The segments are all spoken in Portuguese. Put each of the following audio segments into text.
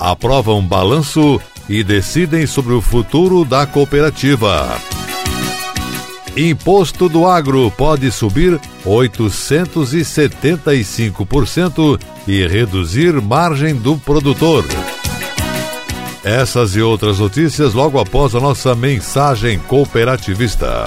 aprovam balanço e decidem sobre o futuro da cooperativa. Imposto do agro pode subir 875% e reduzir margem do produtor. Essas e outras notícias logo após a nossa mensagem cooperativista.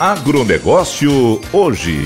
Agronegócio hoje.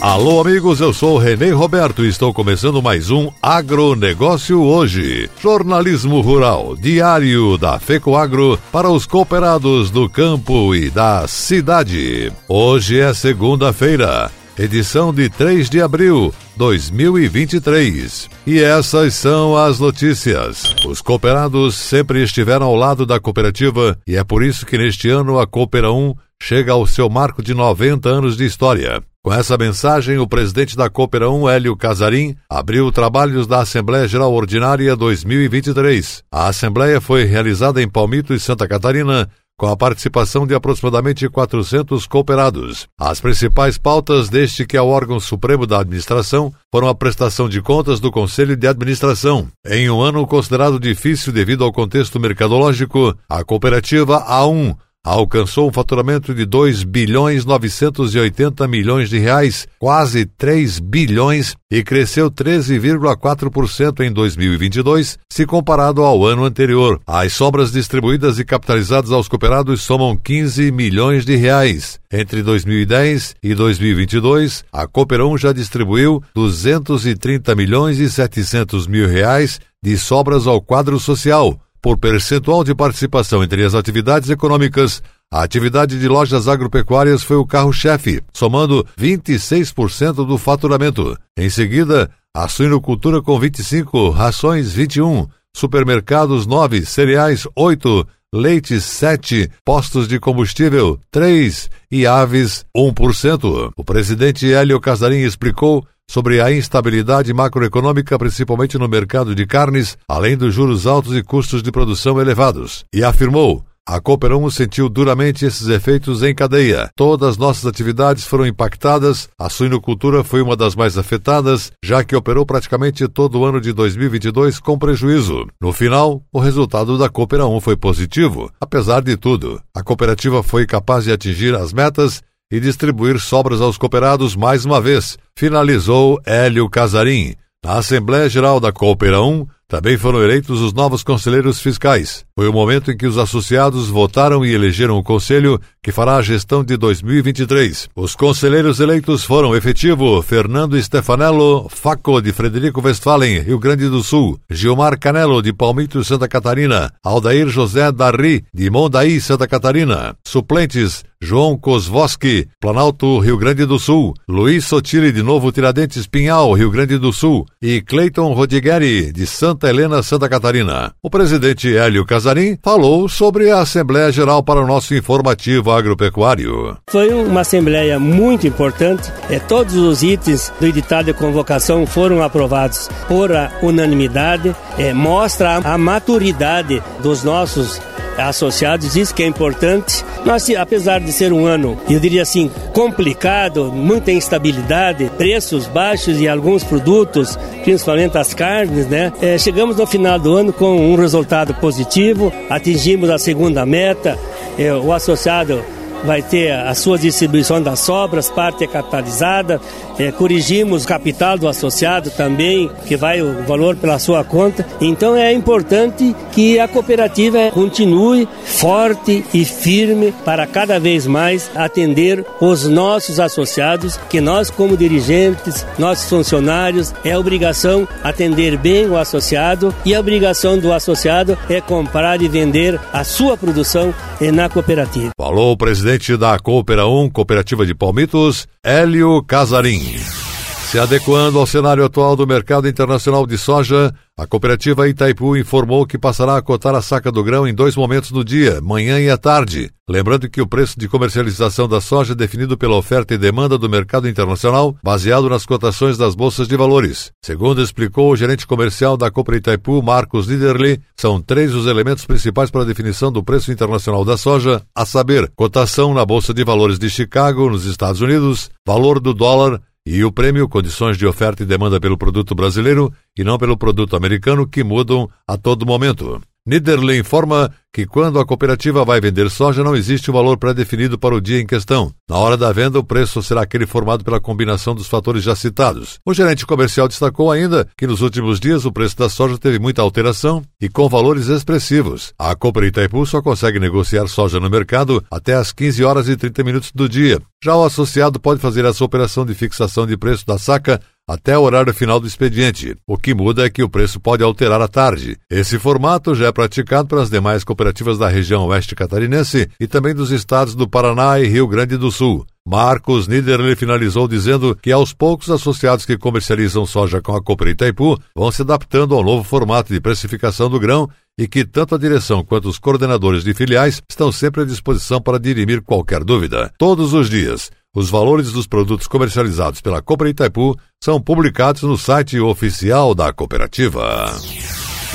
Alô, amigos, eu sou Renê Roberto e estou começando mais um Agronegócio hoje. Jornalismo rural, diário da FECOAGRO para os cooperados do campo e da cidade. Hoje é segunda-feira, edição de 3 de abril 2023. E essas são as notícias. Os cooperados sempre estiveram ao lado da cooperativa e é por isso que neste ano a Coopera 1 chega ao seu marco de 90 anos de história. Com essa mensagem, o presidente da Coopera 1, Hélio Casarim, abriu trabalhos da Assembleia Geral Ordinária 2023. A Assembleia foi realizada em Palmito e Santa Catarina com a participação de aproximadamente 400 cooperados. As principais pautas deste que é o órgão supremo da administração foram a prestação de contas do Conselho de Administração. Em um ano considerado difícil devido ao contexto mercadológico, a cooperativa A1 alcançou um faturamento de 2 bilhões 980 milhões de reais, quase 3 bilhões, e cresceu 13,4% em 2022, se comparado ao ano anterior. As sobras distribuídas e capitalizadas aos cooperados somam 15 milhões de reais. Entre 2010 e 2022, a Cooperão já distribuiu 230 milhões e 700 mil reais de sobras ao quadro social, por percentual de participação entre as atividades econômicas, a atividade de lojas agropecuárias foi o carro-chefe, somando 26% do faturamento. Em seguida, a suinocultura com 25, rações 21, supermercados 9, cereais 8, leite 7, postos de combustível 3 e aves 1%. O presidente Hélio Casarim explicou sobre a instabilidade macroeconômica, principalmente no mercado de carnes, além dos juros altos e custos de produção elevados, e afirmou a Cooper 1 sentiu duramente esses efeitos em cadeia. Todas nossas atividades foram impactadas, a suinocultura foi uma das mais afetadas, já que operou praticamente todo o ano de 2022 com prejuízo. No final, o resultado da Cooper 1 foi positivo. Apesar de tudo, a cooperativa foi capaz de atingir as metas e distribuir sobras aos cooperados mais uma vez, finalizou Hélio Casarim. Na Assembleia Geral da Coopera 1, também foram eleitos os novos conselheiros fiscais. Foi o momento em que os associados votaram e elegeram o conselho que fará a gestão de 2023. Os conselheiros eleitos foram efetivo Fernando Stefanello, Faco de Frederico Westphalen, Rio Grande do Sul, Gilmar Canelo de Palmito, Santa Catarina, Aldair José Darri de Mondaí, Santa Catarina. Suplentes João Kozwoski, Planalto, Rio Grande do Sul, Luiz Sotile de Novo Tiradentes Pinhal, Rio Grande do Sul e Cleiton Rodigueri de Santo Santa Helena, Santa Catarina. O presidente Hélio Casarim falou sobre a Assembleia Geral para o nosso informativo agropecuário. Foi uma assembleia muito importante. É, todos os itens do editado de convocação foram aprovados por unanimidade. É, mostra a maturidade dos nossos associados, isso que é importante. Nós, apesar de ser um ano, eu diria assim, complicado, muita instabilidade, preços baixos e alguns produtos, principalmente as carnes, né? É, chegamos no final do ano com um resultado positivo, atingimos a segunda meta, é, o associado vai ter a sua distribuição das sobras, parte é capitalizada, é, corrigimos o capital do associado também, que vai o valor pela sua conta. Então é importante que a cooperativa continue forte e firme para cada vez mais atender os nossos associados, que nós como dirigentes, nossos funcionários, é obrigação atender bem o associado e a obrigação do associado é comprar e vender a sua produção na cooperativa. Falou o presidente da Coopera 1, Cooperativa de Palmitos, Hélio Casarim. Se adequando ao cenário atual do mercado internacional de soja, a cooperativa Itaipu informou que passará a cotar a saca do grão em dois momentos do dia, manhã e à tarde. Lembrando que o preço de comercialização da soja é definido pela oferta e demanda do mercado internacional, baseado nas cotações das bolsas de valores. Segundo explicou o gerente comercial da Copra Itaipu, Marcos Niederli, são três os elementos principais para a definição do preço internacional da soja, a saber, cotação na Bolsa de Valores de Chicago, nos Estados Unidos, valor do dólar, e o prêmio, condições de oferta e demanda pelo produto brasileiro e não pelo produto americano, que mudam a todo momento. Niederle informa que quando a cooperativa vai vender soja não existe um valor pré-definido para o dia em questão. Na hora da venda, o preço será aquele formado pela combinação dos fatores já citados. O gerente comercial destacou ainda que nos últimos dias o preço da soja teve muita alteração e com valores expressivos. A Cooper Itaipu só consegue negociar soja no mercado até às 15 horas e 30 minutos do dia. Já o associado pode fazer essa operação de fixação de preço da saca até o horário final do expediente. O que muda é que o preço pode alterar à tarde. Esse formato já é praticado pelas demais cooperativas da região oeste catarinense e também dos estados do Paraná e Rio Grande do Sul. Marcos Niederle finalizou dizendo que aos poucos associados que comercializam soja com a Cooper Itaipu vão se adaptando ao novo formato de precificação do grão e que tanto a direção quanto os coordenadores de filiais estão sempre à disposição para dirimir qualquer dúvida. Todos os dias, os valores dos produtos comercializados pela Cooper Itaipu são publicados no site oficial da cooperativa.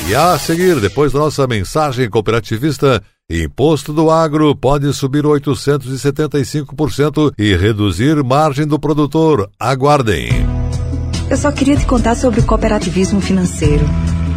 E a seguir, depois da nossa mensagem cooperativista, Imposto do agro pode subir 875% e reduzir margem do produtor. Aguardem. Eu só queria te contar sobre o cooperativismo financeiro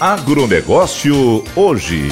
Agronegócio hoje.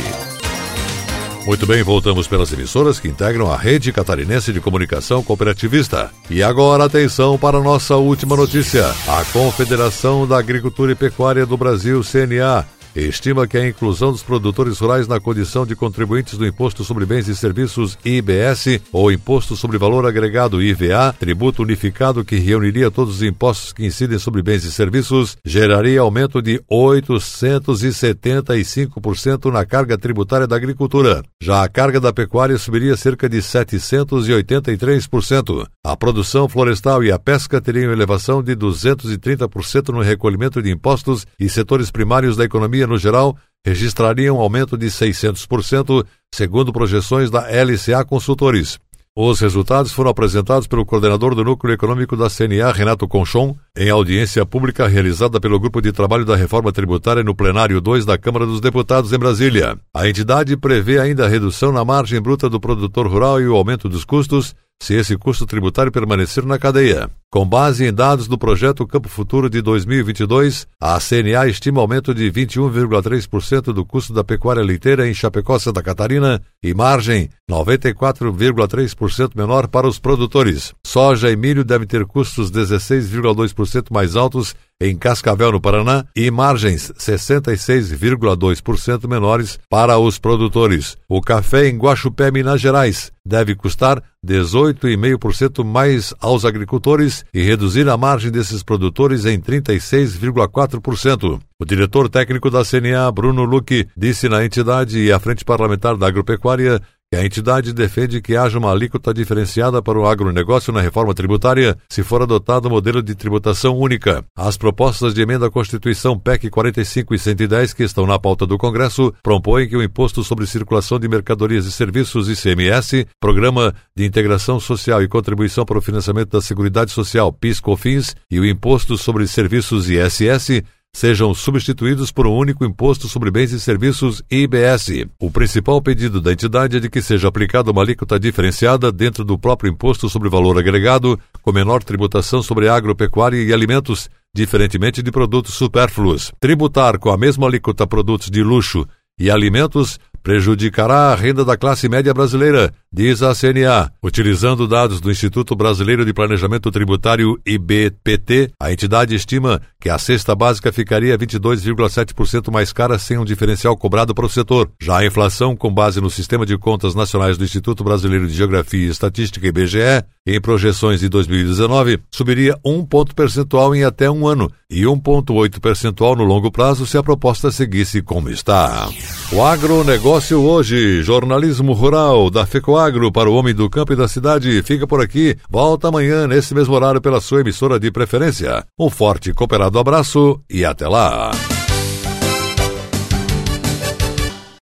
Muito bem, voltamos pelas emissoras que integram a rede catarinense de comunicação cooperativista. E agora atenção para a nossa última notícia. A Confederação da Agricultura e Pecuária do Brasil, CNA, estima que a inclusão dos produtores rurais na condição de contribuintes do Imposto sobre Bens e Serviços IBS ou Imposto sobre Valor Agregado IVA, tributo unificado que reuniria todos os impostos que incidem sobre bens e serviços, geraria aumento de 875% na carga tributária da agricultura. Já a carga da pecuária subiria cerca de 783%. A produção florestal e a pesca teriam elevação de 230% no recolhimento de impostos e setores primários da economia economia no geral registraria um aumento de 600%, segundo projeções da LCA Consultores. Os resultados foram apresentados pelo coordenador do Núcleo Econômico da CNA, Renato Conchon, em audiência pública realizada pelo Grupo de Trabalho da Reforma Tributária no Plenário 2 da Câmara dos Deputados em Brasília. A entidade prevê ainda a redução na margem bruta do produtor rural e o aumento dos custos, se esse custo tributário permanecer na cadeia. Com base em dados do projeto Campo Futuro de 2022, a CNA estima aumento de 21,3% do custo da pecuária leiteira em Chapecó, Santa Catarina e margem 94,3% menor para os produtores. Soja e milho devem ter custos 16,2% mais altos em Cascavel, no Paraná, e margens 66,2% menores para os produtores. O café em Guaxupé, Minas Gerais, deve custar 18,5% mais aos agricultores e reduzir a margem desses produtores em 36,4%. O diretor técnico da CNA, Bruno Luque, disse na entidade e à Frente Parlamentar da Agropecuária a entidade defende que haja uma alíquota diferenciada para o agronegócio na reforma tributária se for adotado o modelo de tributação única. As propostas de emenda à Constituição PEC 45 e 110 que estão na pauta do Congresso propõem que o Imposto sobre Circulação de Mercadorias e Serviços ICMS, Programa de Integração Social e Contribuição para o Financiamento da Seguridade Social PIS/COFINS e o Imposto sobre Serviços ISS sejam substituídos por um único imposto sobre bens e serviços IBS. O principal pedido da entidade é de que seja aplicada uma alíquota diferenciada dentro do próprio imposto sobre valor agregado, com menor tributação sobre agropecuária e alimentos, diferentemente de produtos supérfluos. Tributar com a mesma alíquota produtos de luxo e alimentos prejudicará a renda da classe média brasileira, diz a CNA. Utilizando dados do Instituto Brasileiro de Planejamento Tributário IBPT, a entidade estima que a cesta básica ficaria 22,7% mais cara sem um diferencial cobrado para o setor. Já a inflação, com base no Sistema de Contas Nacionais do Instituto Brasileiro de Geografia e Estatística IBGE, em projeções de 2019, subiria um ponto percentual em até um ano e 1,8 percentual no longo prazo se a proposta seguisse como está. O agronegócio hoje, jornalismo rural da FECOAGRO para o homem do campo e da cidade, fica por aqui. Volta amanhã, nesse mesmo horário, pela sua emissora de preferência. Um forte cooperado abraço e até lá.